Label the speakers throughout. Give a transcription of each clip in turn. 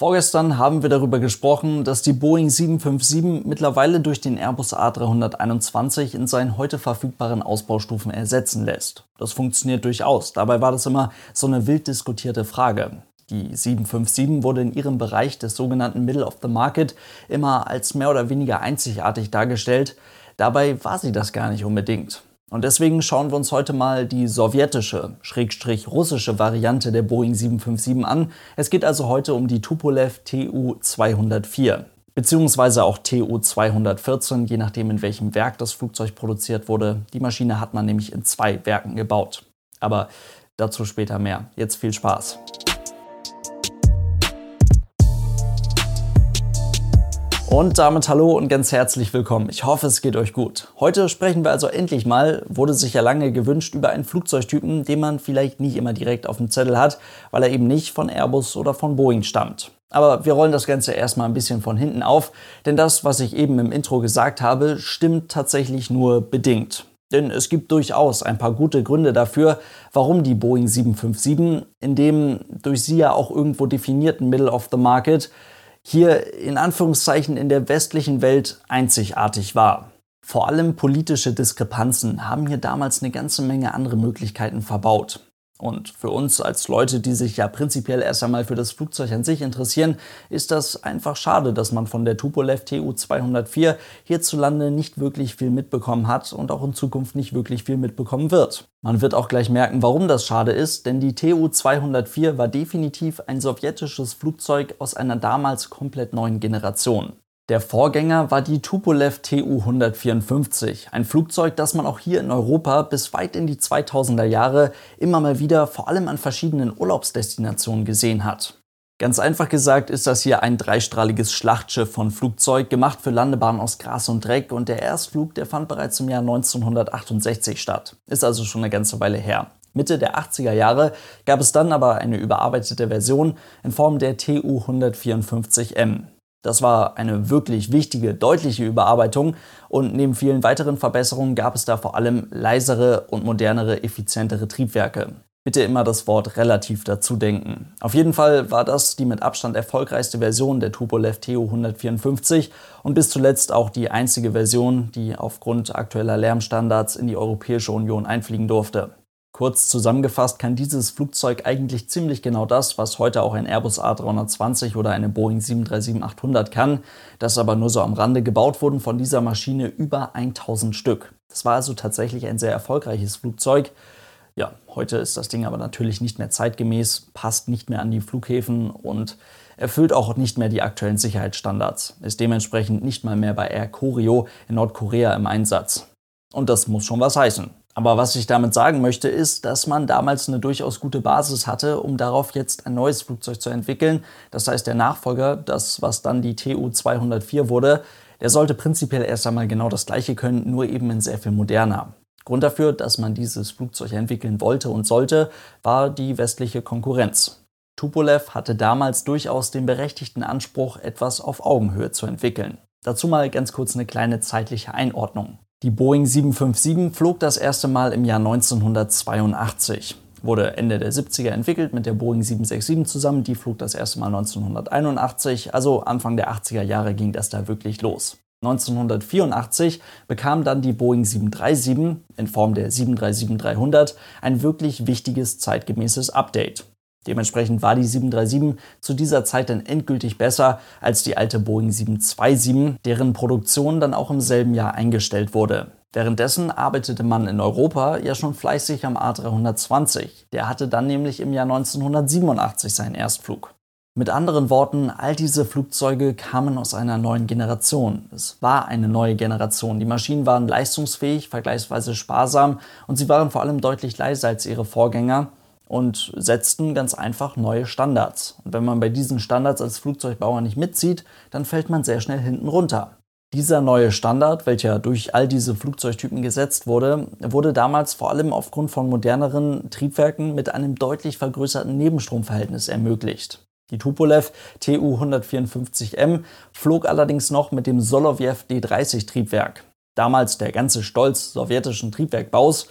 Speaker 1: Vorgestern haben wir darüber gesprochen, dass die Boeing 757 mittlerweile durch den Airbus A321 in seinen heute verfügbaren Ausbaustufen ersetzen lässt. Das funktioniert durchaus. Dabei war das immer so eine wild diskutierte Frage. Die 757 wurde in ihrem Bereich des sogenannten Middle of the Market immer als mehr oder weniger einzigartig dargestellt. Dabei war sie das gar nicht unbedingt. Und deswegen schauen wir uns heute mal die sowjetische, schrägstrich russische Variante der Boeing 757 an. Es geht also heute um die Tupolev Tu-204 beziehungsweise auch Tu-214, je nachdem in welchem Werk das Flugzeug produziert wurde. Die Maschine hat man nämlich in zwei Werken gebaut. Aber dazu später mehr. Jetzt viel Spaß. Und damit hallo und ganz herzlich willkommen. Ich hoffe, es geht euch gut. Heute sprechen wir also endlich mal, wurde sich ja lange gewünscht, über einen Flugzeugtypen, den man vielleicht nicht immer direkt auf dem Zettel hat, weil er eben nicht von Airbus oder von Boeing stammt. Aber wir rollen das Ganze erstmal ein bisschen von hinten auf, denn das, was ich eben im Intro gesagt habe, stimmt tatsächlich nur bedingt. Denn es gibt durchaus ein paar gute Gründe dafür, warum die Boeing 757 in dem durch sie ja auch irgendwo definierten Middle of the Market hier in Anführungszeichen in der westlichen Welt einzigartig war. Vor allem politische Diskrepanzen haben hier damals eine ganze Menge andere Möglichkeiten verbaut. Und für uns als Leute, die sich ja prinzipiell erst einmal für das Flugzeug an sich interessieren, ist das einfach schade, dass man von der Tupolev Tu-204 hierzulande nicht wirklich viel mitbekommen hat und auch in Zukunft nicht wirklich viel mitbekommen wird. Man wird auch gleich merken, warum das schade ist, denn die Tu-204 war definitiv ein sowjetisches Flugzeug aus einer damals komplett neuen Generation. Der Vorgänger war die Tupolev Tu-154, ein Flugzeug, das man auch hier in Europa bis weit in die 2000er Jahre immer mal wieder vor allem an verschiedenen Urlaubsdestinationen gesehen hat. Ganz einfach gesagt ist das hier ein dreistrahliges Schlachtschiff von Flugzeug, gemacht für Landebahnen aus Gras und Dreck und der Erstflug, der fand bereits im Jahr 1968 statt. Ist also schon eine ganze Weile her. Mitte der 80er Jahre gab es dann aber eine überarbeitete Version in Form der Tu-154M. Das war eine wirklich wichtige, deutliche Überarbeitung und neben vielen weiteren Verbesserungen gab es da vor allem leisere und modernere, effizientere Triebwerke. Bitte immer das Wort relativ dazu denken. Auf jeden Fall war das die mit Abstand erfolgreichste Version der Tupolev TU 154 und bis zuletzt auch die einzige Version, die aufgrund aktueller Lärmstandards in die Europäische Union einfliegen durfte. Kurz zusammengefasst kann dieses Flugzeug eigentlich ziemlich genau das, was heute auch ein Airbus A320 oder eine Boeing 737-800 kann, das aber nur so am Rande gebaut wurden von dieser Maschine über 1000 Stück. Das war also tatsächlich ein sehr erfolgreiches Flugzeug. Ja, heute ist das Ding aber natürlich nicht mehr zeitgemäß, passt nicht mehr an die Flughäfen und erfüllt auch nicht mehr die aktuellen Sicherheitsstandards, ist dementsprechend nicht mal mehr bei Air Koryo in Nordkorea im Einsatz. Und das muss schon was heißen. Aber was ich damit sagen möchte, ist, dass man damals eine durchaus gute Basis hatte, um darauf jetzt ein neues Flugzeug zu entwickeln. Das heißt, der Nachfolger, das was dann die TU-204 wurde, der sollte prinzipiell erst einmal genau das gleiche können, nur eben in sehr viel moderner. Grund dafür, dass man dieses Flugzeug entwickeln wollte und sollte, war die westliche Konkurrenz. Tupolev hatte damals durchaus den berechtigten Anspruch, etwas auf Augenhöhe zu entwickeln. Dazu mal ganz kurz eine kleine zeitliche Einordnung. Die Boeing 757 flog das erste Mal im Jahr 1982. Wurde Ende der 70er entwickelt mit der Boeing 767 zusammen. Die flog das erste Mal 1981. Also Anfang der 80er Jahre ging das da wirklich los. 1984 bekam dann die Boeing 737 in Form der 737-300 ein wirklich wichtiges zeitgemäßes Update. Dementsprechend war die 737 zu dieser Zeit dann endgültig besser als die alte Boeing 727, deren Produktion dann auch im selben Jahr eingestellt wurde. Währenddessen arbeitete man in Europa ja schon fleißig am A320. Der hatte dann nämlich im Jahr 1987 seinen Erstflug. Mit anderen Worten, all diese Flugzeuge kamen aus einer neuen Generation. Es war eine neue Generation. Die Maschinen waren leistungsfähig, vergleichsweise sparsam und sie waren vor allem deutlich leiser als ihre Vorgänger und setzten ganz einfach neue Standards. Und wenn man bei diesen Standards als Flugzeugbauer nicht mitzieht, dann fällt man sehr schnell hinten runter. Dieser neue Standard, welcher durch all diese Flugzeugtypen gesetzt wurde, wurde damals vor allem aufgrund von moderneren Triebwerken mit einem deutlich vergrößerten Nebenstromverhältnis ermöglicht. Die Tupolev Tu-154M flog allerdings noch mit dem Solovjev D30 Triebwerk. Damals der ganze Stolz sowjetischen Triebwerkbaus,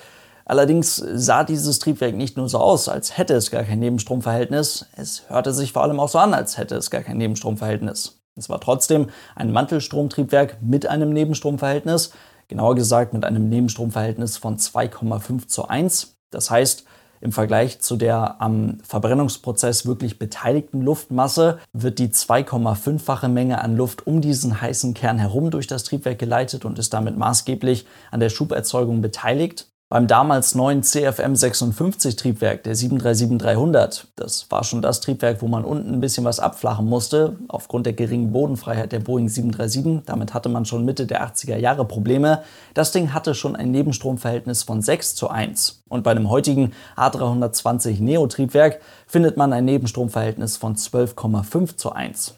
Speaker 1: Allerdings sah dieses Triebwerk nicht nur so aus, als hätte es gar kein Nebenstromverhältnis, es hörte sich vor allem auch so an, als hätte es gar kein Nebenstromverhältnis. Es war trotzdem ein Mantelstromtriebwerk mit einem Nebenstromverhältnis, genauer gesagt mit einem Nebenstromverhältnis von 2,5 zu 1. Das heißt, im Vergleich zu der am Verbrennungsprozess wirklich beteiligten Luftmasse wird die 2,5-fache Menge an Luft um diesen heißen Kern herum durch das Triebwerk geleitet und ist damit maßgeblich an der Schuberzeugung beteiligt. Beim damals neuen CFM 56 Triebwerk, der 737-300, das war schon das Triebwerk, wo man unten ein bisschen was abflachen musste, aufgrund der geringen Bodenfreiheit der Boeing 737. Damit hatte man schon Mitte der 80er Jahre Probleme. Das Ding hatte schon ein Nebenstromverhältnis von 6 zu 1. Und bei dem heutigen A320 Neo Triebwerk findet man ein Nebenstromverhältnis von 12,5 zu 1.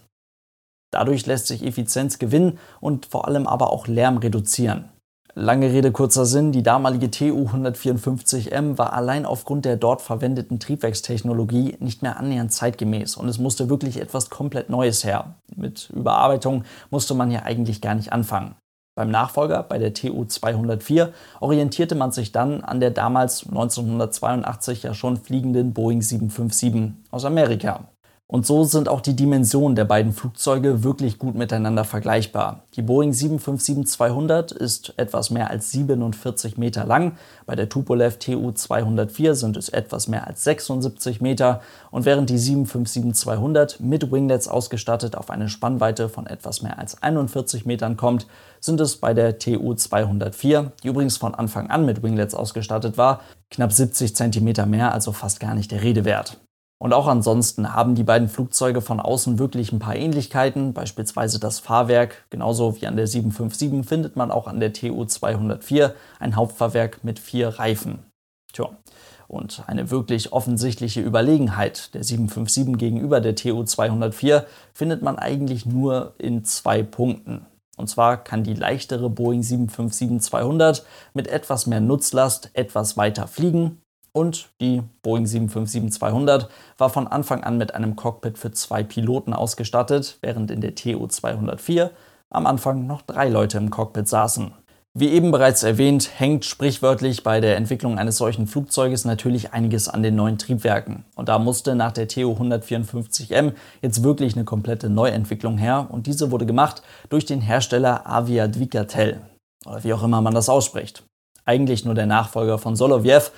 Speaker 1: Dadurch lässt sich Effizienz gewinnen und vor allem aber auch Lärm reduzieren. Lange Rede, kurzer Sinn, die damalige TU 154M war allein aufgrund der dort verwendeten Triebwerkstechnologie nicht mehr annähernd zeitgemäß und es musste wirklich etwas komplett Neues her. Mit Überarbeitung musste man ja eigentlich gar nicht anfangen. Beim Nachfolger, bei der TU 204, orientierte man sich dann an der damals 1982 ja schon fliegenden Boeing 757 aus Amerika. Und so sind auch die Dimensionen der beiden Flugzeuge wirklich gut miteinander vergleichbar. Die Boeing 757-200 ist etwas mehr als 47 Meter lang, bei der Tupolev Tu-204 sind es etwas mehr als 76 Meter und während die 757-200 mit Winglets ausgestattet auf eine Spannweite von etwas mehr als 41 Metern kommt, sind es bei der Tu-204, die übrigens von Anfang an mit Winglets ausgestattet war, knapp 70 Zentimeter mehr, also fast gar nicht der Rede wert. Und auch ansonsten haben die beiden Flugzeuge von außen wirklich ein paar Ähnlichkeiten, beispielsweise das Fahrwerk. Genauso wie an der 757 findet man auch an der TU 204 ein Hauptfahrwerk mit vier Reifen. Tja, und eine wirklich offensichtliche Überlegenheit der 757 gegenüber der TU 204 findet man eigentlich nur in zwei Punkten. Und zwar kann die leichtere Boeing 757-200 mit etwas mehr Nutzlast etwas weiter fliegen und die Boeing 757-200 war von Anfang an mit einem Cockpit für zwei Piloten ausgestattet, während in der TU-204 am Anfang noch drei Leute im Cockpit saßen. Wie eben bereits erwähnt, hängt sprichwörtlich bei der Entwicklung eines solchen Flugzeuges natürlich einiges an den neuen Triebwerken. Und da musste nach der TU 154M jetzt wirklich eine komplette Neuentwicklung her. Und diese wurde gemacht durch den Hersteller Aviadvicatel. Oder wie auch immer man das ausspricht. Eigentlich nur der Nachfolger von Soloviev,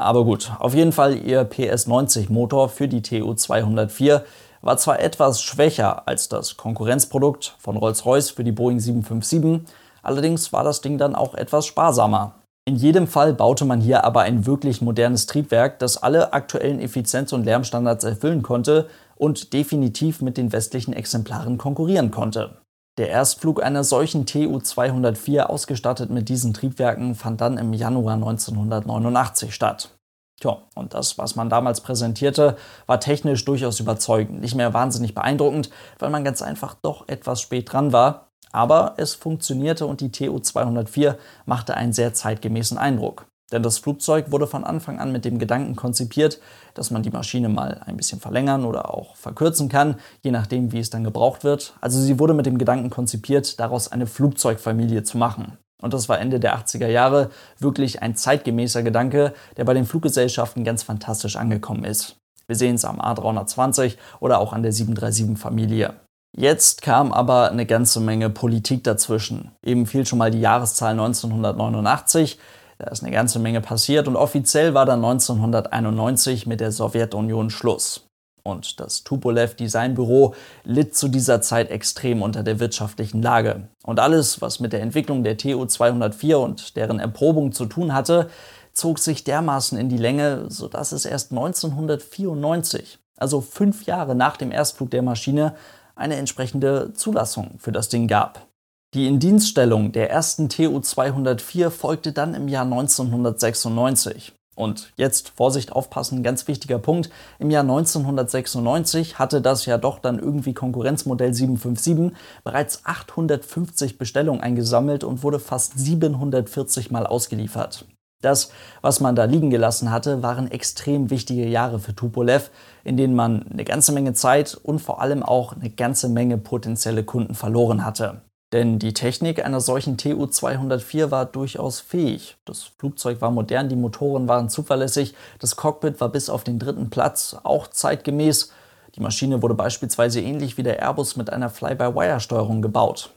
Speaker 1: aber gut, auf jeden Fall ihr PS90-Motor für die TU204 war zwar etwas schwächer als das Konkurrenzprodukt von Rolls-Royce für die Boeing 757, allerdings war das Ding dann auch etwas sparsamer. In jedem Fall baute man hier aber ein wirklich modernes Triebwerk, das alle aktuellen Effizienz- und Lärmstandards erfüllen konnte und definitiv mit den westlichen Exemplaren konkurrieren konnte. Der Erstflug einer solchen Tu-204 ausgestattet mit diesen Triebwerken fand dann im Januar 1989 statt. Tja, und das, was man damals präsentierte, war technisch durchaus überzeugend. Nicht mehr wahnsinnig beeindruckend, weil man ganz einfach doch etwas spät dran war. Aber es funktionierte und die Tu-204 machte einen sehr zeitgemäßen Eindruck. Denn das Flugzeug wurde von Anfang an mit dem Gedanken konzipiert, dass man die Maschine mal ein bisschen verlängern oder auch verkürzen kann, je nachdem, wie es dann gebraucht wird. Also sie wurde mit dem Gedanken konzipiert, daraus eine Flugzeugfamilie zu machen. Und das war Ende der 80er Jahre wirklich ein zeitgemäßer Gedanke, der bei den Fluggesellschaften ganz fantastisch angekommen ist. Wir sehen es am A320 oder auch an der 737-Familie. Jetzt kam aber eine ganze Menge Politik dazwischen. Eben fiel schon mal die Jahreszahl 1989. Da ist eine ganze Menge passiert und offiziell war dann 1991 mit der Sowjetunion Schluss. Und das Tupolev Designbüro litt zu dieser Zeit extrem unter der wirtschaftlichen Lage. Und alles, was mit der Entwicklung der TU 204 und deren Erprobung zu tun hatte, zog sich dermaßen in die Länge, sodass es erst 1994, also fünf Jahre nach dem Erstflug der Maschine, eine entsprechende Zulassung für das Ding gab. Die Indienststellung der ersten TU-204 folgte dann im Jahr 1996. Und jetzt Vorsicht aufpassen, ganz wichtiger Punkt. Im Jahr 1996 hatte das ja doch dann irgendwie Konkurrenzmodell 757 bereits 850 Bestellungen eingesammelt und wurde fast 740 Mal ausgeliefert. Das, was man da liegen gelassen hatte, waren extrem wichtige Jahre für Tupolev, in denen man eine ganze Menge Zeit und vor allem auch eine ganze Menge potenzielle Kunden verloren hatte. Denn die Technik einer solchen TU-204 war durchaus fähig. Das Flugzeug war modern, die Motoren waren zuverlässig, das Cockpit war bis auf den dritten Platz auch zeitgemäß. Die Maschine wurde beispielsweise ähnlich wie der Airbus mit einer Fly-by-Wire-Steuerung gebaut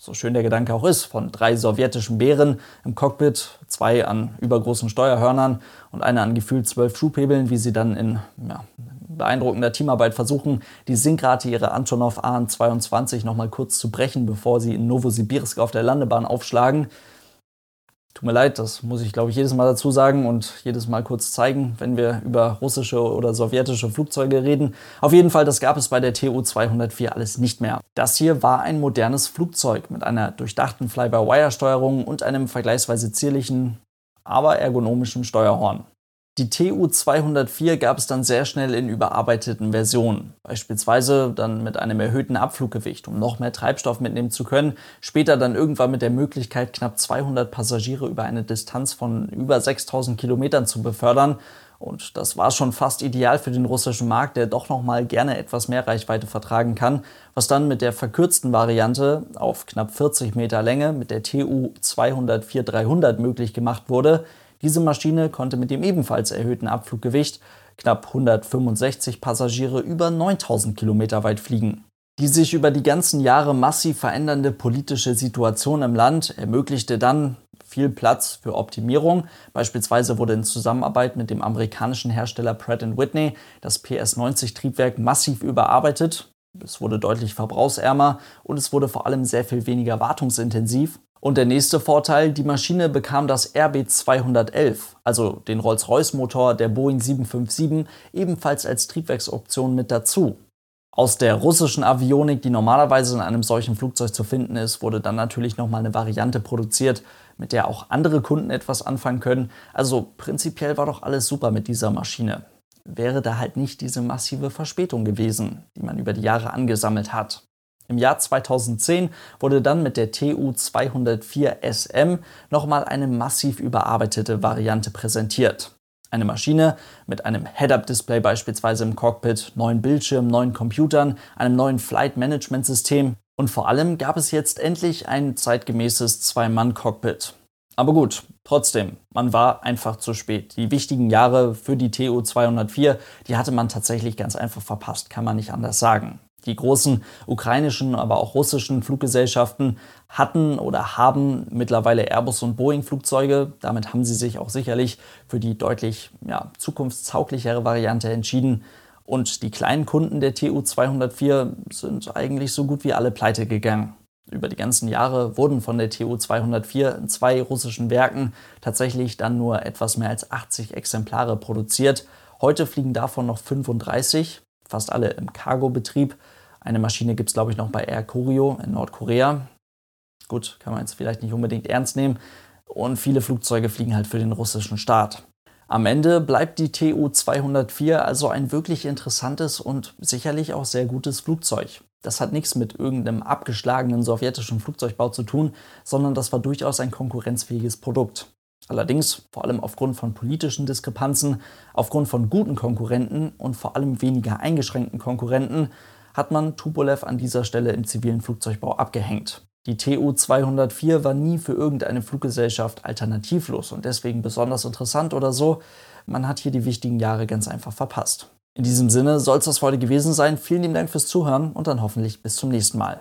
Speaker 1: so schön der Gedanke auch ist, von drei sowjetischen Bären im Cockpit, zwei an übergroßen Steuerhörnern und einer an gefühlt zwölf Schubhebeln, wie sie dann in ja, beeindruckender Teamarbeit versuchen, die Sinkrate ihrer Antonov AN-22 nochmal kurz zu brechen, bevor sie in Novosibirsk auf der Landebahn aufschlagen. Tut mir leid, das muss ich, glaube ich, jedes Mal dazu sagen und jedes Mal kurz zeigen, wenn wir über russische oder sowjetische Flugzeuge reden. Auf jeden Fall, das gab es bei der TU-204 alles nicht mehr. Das hier war ein modernes Flugzeug mit einer durchdachten Fly-by-Wire-Steuerung und einem vergleichsweise zierlichen, aber ergonomischen Steuerhorn. Die TU-204 gab es dann sehr schnell in überarbeiteten Versionen, beispielsweise dann mit einem erhöhten Abfluggewicht, um noch mehr Treibstoff mitnehmen zu können, später dann irgendwann mit der Möglichkeit, knapp 200 Passagiere über eine Distanz von über 6000 Kilometern zu befördern. Und das war schon fast ideal für den russischen Markt, der doch noch mal gerne etwas mehr Reichweite vertragen kann, was dann mit der verkürzten Variante auf knapp 40 Meter Länge mit der TU 204-300 möglich gemacht wurde, diese Maschine konnte mit dem ebenfalls erhöhten Abfluggewicht knapp 165 Passagiere über 9000 Kilometer weit fliegen. Die sich über die ganzen Jahre massiv verändernde politische Situation im Land ermöglichte dann viel Platz für Optimierung. Beispielsweise wurde in Zusammenarbeit mit dem amerikanischen Hersteller Pratt Whitney das PS90-Triebwerk massiv überarbeitet. Es wurde deutlich verbrauchsärmer und es wurde vor allem sehr viel weniger wartungsintensiv. Und der nächste Vorteil, die Maschine bekam das RB211, also den Rolls-Royce-Motor der Boeing 757, ebenfalls als Triebwerksoption mit dazu. Aus der russischen Avionik, die normalerweise in einem solchen Flugzeug zu finden ist, wurde dann natürlich nochmal eine Variante produziert, mit der auch andere Kunden etwas anfangen können. Also prinzipiell war doch alles super mit dieser Maschine. Wäre da halt nicht diese massive Verspätung gewesen, die man über die Jahre angesammelt hat. Im Jahr 2010 wurde dann mit der TU204 SM nochmal eine massiv überarbeitete Variante präsentiert. Eine Maschine mit einem Head-Up-Display beispielsweise im Cockpit, neuen Bildschirmen, neuen Computern, einem neuen Flight-Management-System und vor allem gab es jetzt endlich ein zeitgemäßes Zwei-Mann-Cockpit. Aber gut, trotzdem, man war einfach zu spät. Die wichtigen Jahre für die TU 204, die hatte man tatsächlich ganz einfach verpasst, kann man nicht anders sagen. Die großen ukrainischen, aber auch russischen Fluggesellschaften hatten oder haben mittlerweile Airbus und Boeing Flugzeuge. Damit haben sie sich auch sicherlich für die deutlich ja, zukunftstauglichere Variante entschieden. Und die kleinen Kunden der TU 204 sind eigentlich so gut wie alle pleite gegangen. Über die ganzen Jahre wurden von der TU 204 in zwei russischen Werken tatsächlich dann nur etwas mehr als 80 Exemplare produziert. Heute fliegen davon noch 35 fast alle im Cargo-Betrieb. Eine Maschine gibt es, glaube ich, noch bei Air Koryo in Nordkorea. Gut, kann man jetzt vielleicht nicht unbedingt ernst nehmen. Und viele Flugzeuge fliegen halt für den russischen Staat. Am Ende bleibt die TU-204 also ein wirklich interessantes und sicherlich auch sehr gutes Flugzeug. Das hat nichts mit irgendeinem abgeschlagenen sowjetischen Flugzeugbau zu tun, sondern das war durchaus ein konkurrenzfähiges Produkt. Allerdings, vor allem aufgrund von politischen Diskrepanzen, aufgrund von guten Konkurrenten und vor allem weniger eingeschränkten Konkurrenten, hat man Tupolev an dieser Stelle im zivilen Flugzeugbau abgehängt. Die TU 204 war nie für irgendeine Fluggesellschaft alternativlos und deswegen besonders interessant oder so. Man hat hier die wichtigen Jahre ganz einfach verpasst. In diesem Sinne soll es das heute gewesen sein. Vielen lieben Dank fürs Zuhören und dann hoffentlich bis zum nächsten Mal.